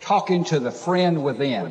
talking to the friend within.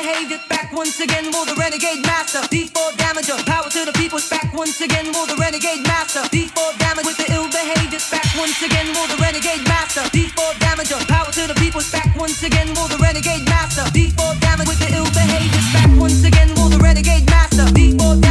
Back once again for the renegade master. D4 damager. Power to the people. Back once again for the renegade master. D4 damage with the ill behavior. Back once again for the renegade master. D4 damager. Power to the people. Back once again for the renegade master. D4 damage with the ill behavior. Back once again for the renegade master. D4 damager.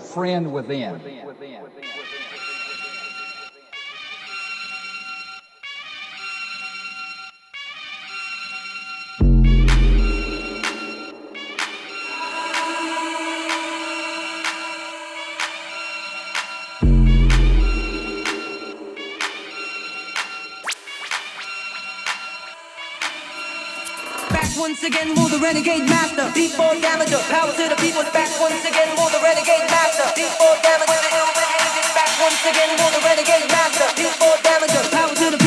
friend within. Once again, will the renegade master. D4 damage, power to the people's back. Once again, will the renegade master. D4 damage, back. Once again, will the renegade master. D4 damage, power to the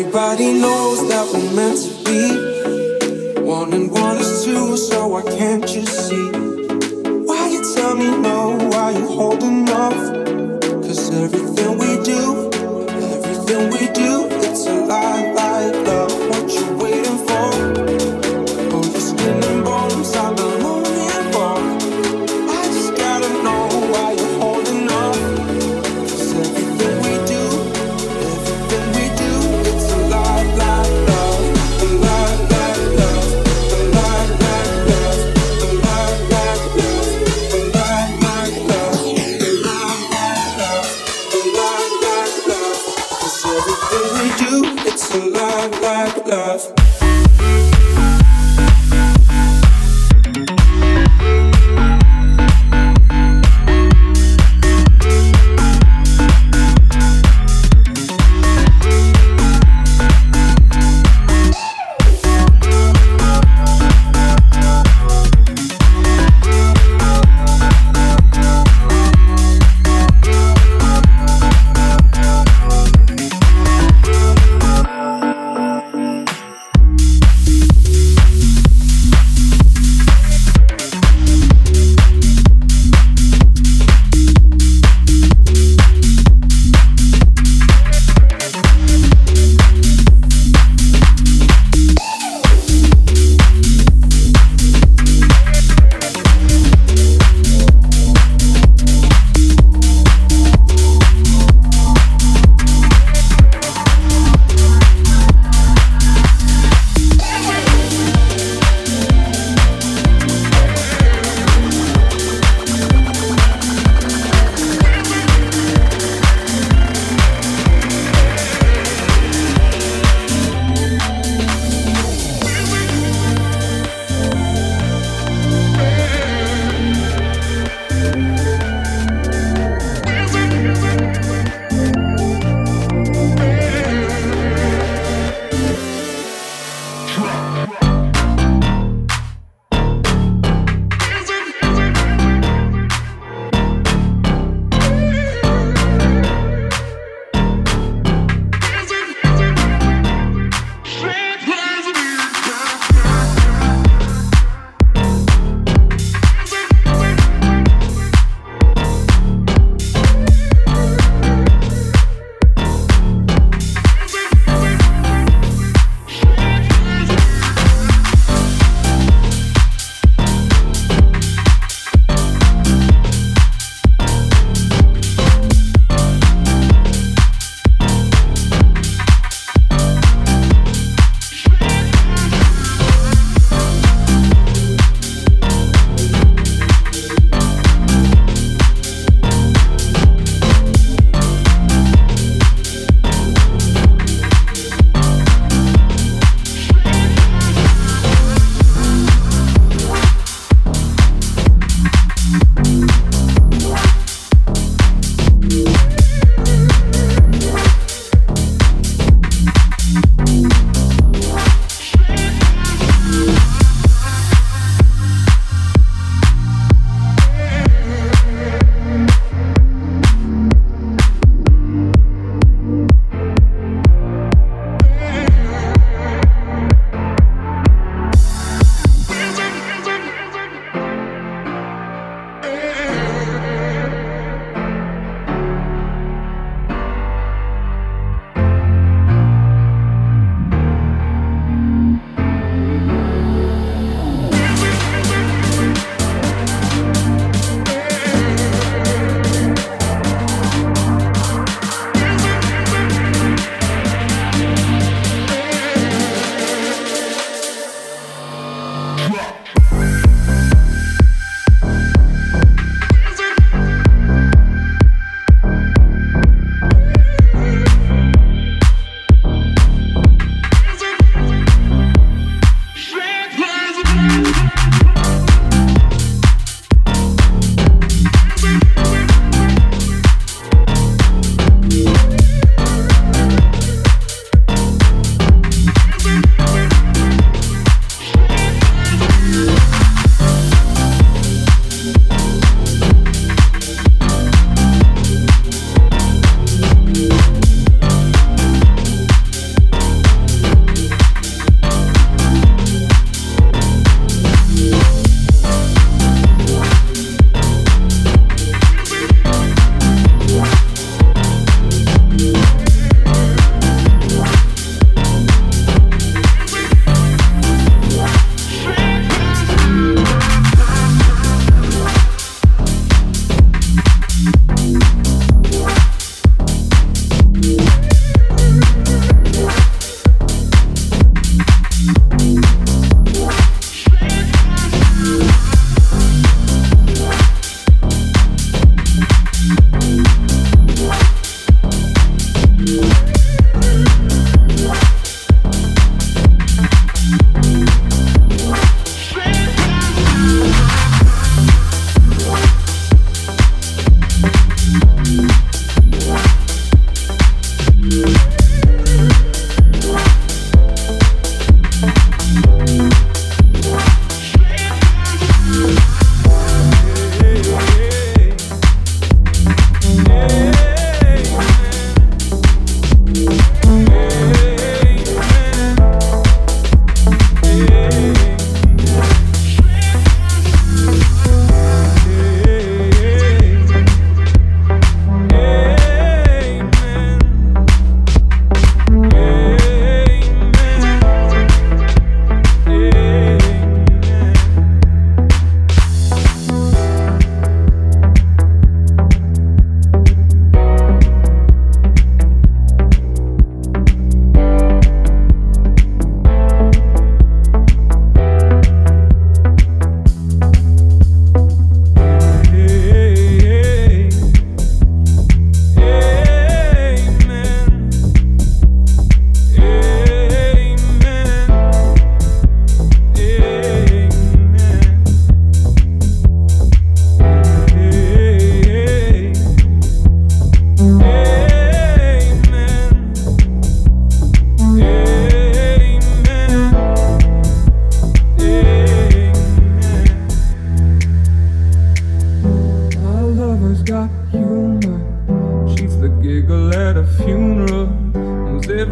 Everybody knows that we're meant to be. One and one is two, so why can't you see? Why you tell me no? Why you holding off?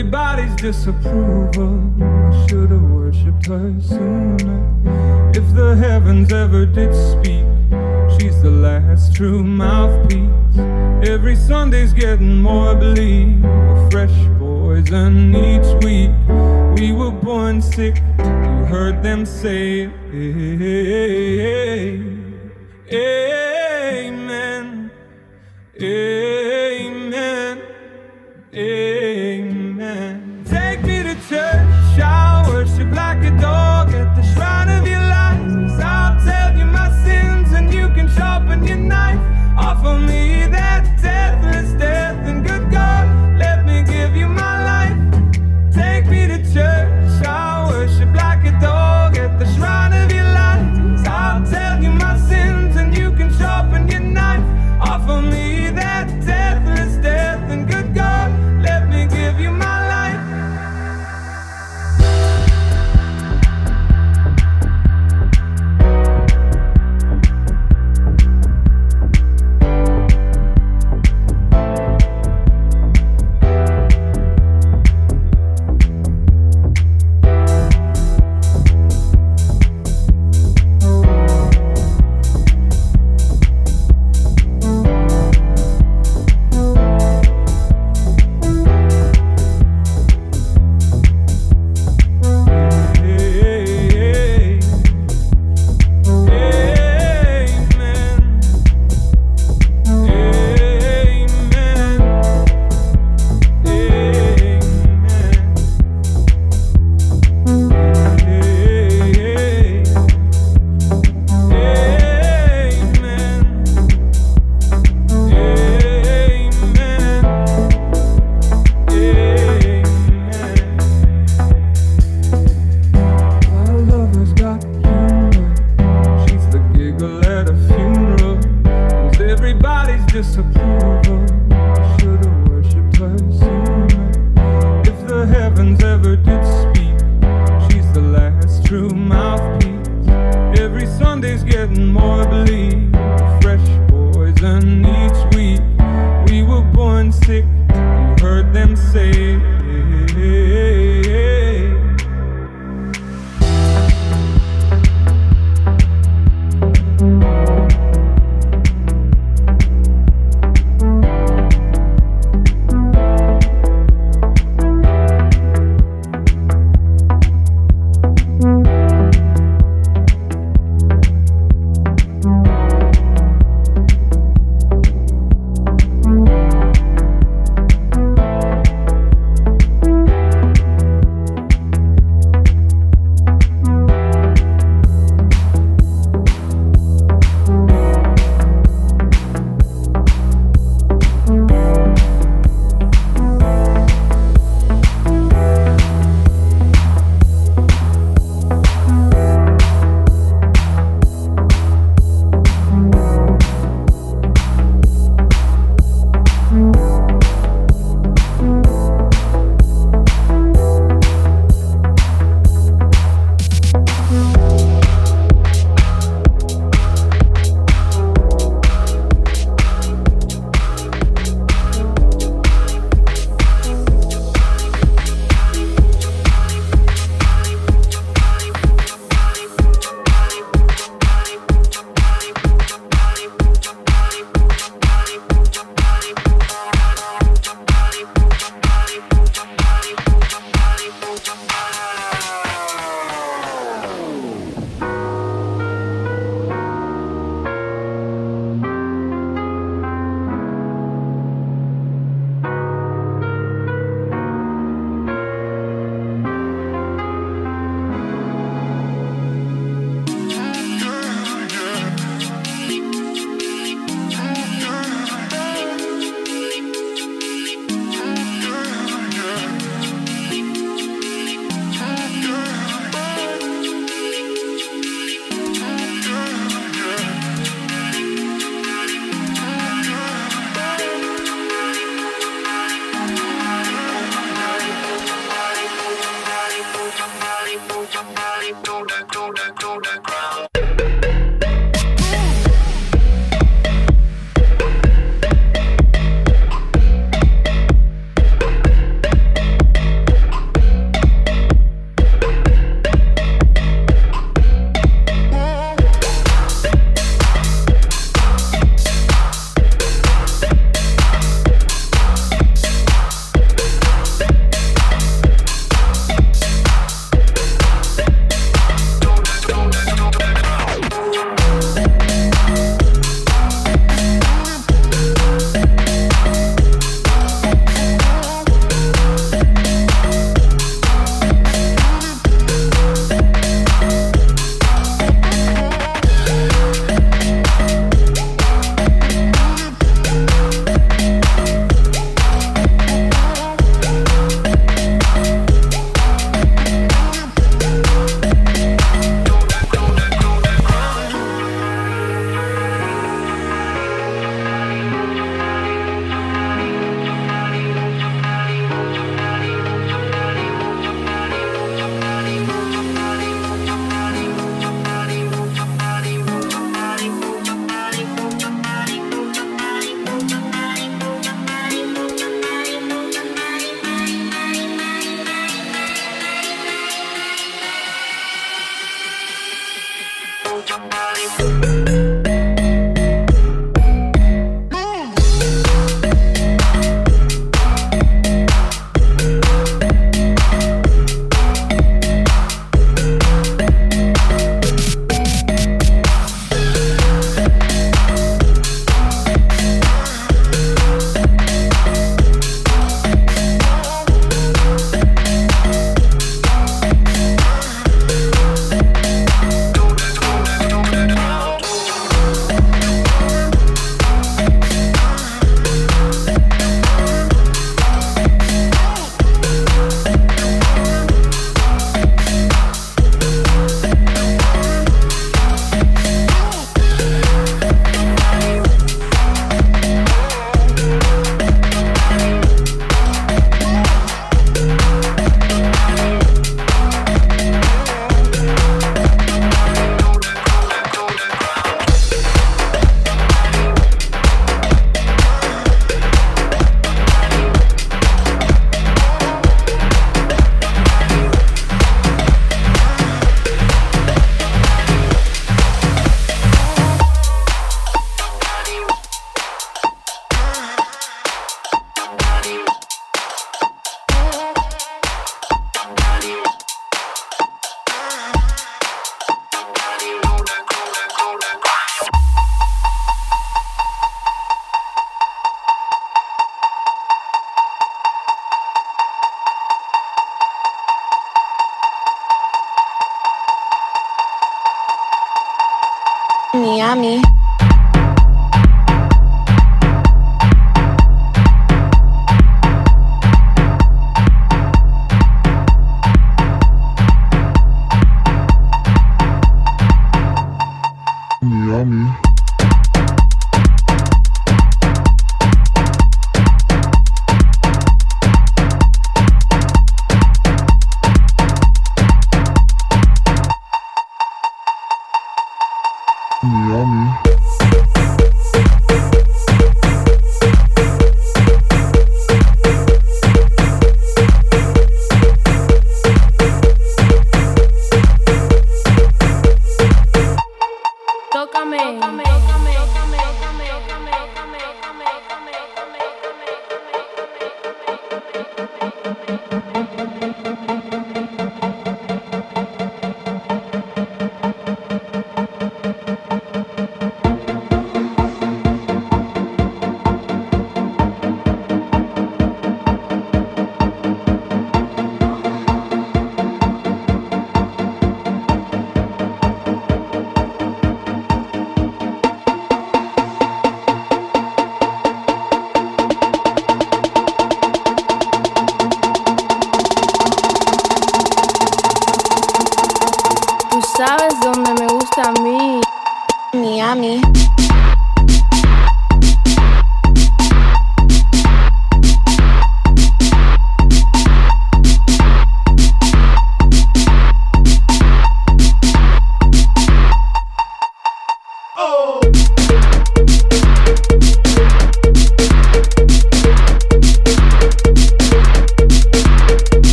everybody's disapproval. I should have worshipped her sooner. If the heavens ever did speak, she's the last true mouthpiece. Every Sunday's getting more bleak, a fresh poison each week. We were born sick, you heard them say it. Hey, hey, hey,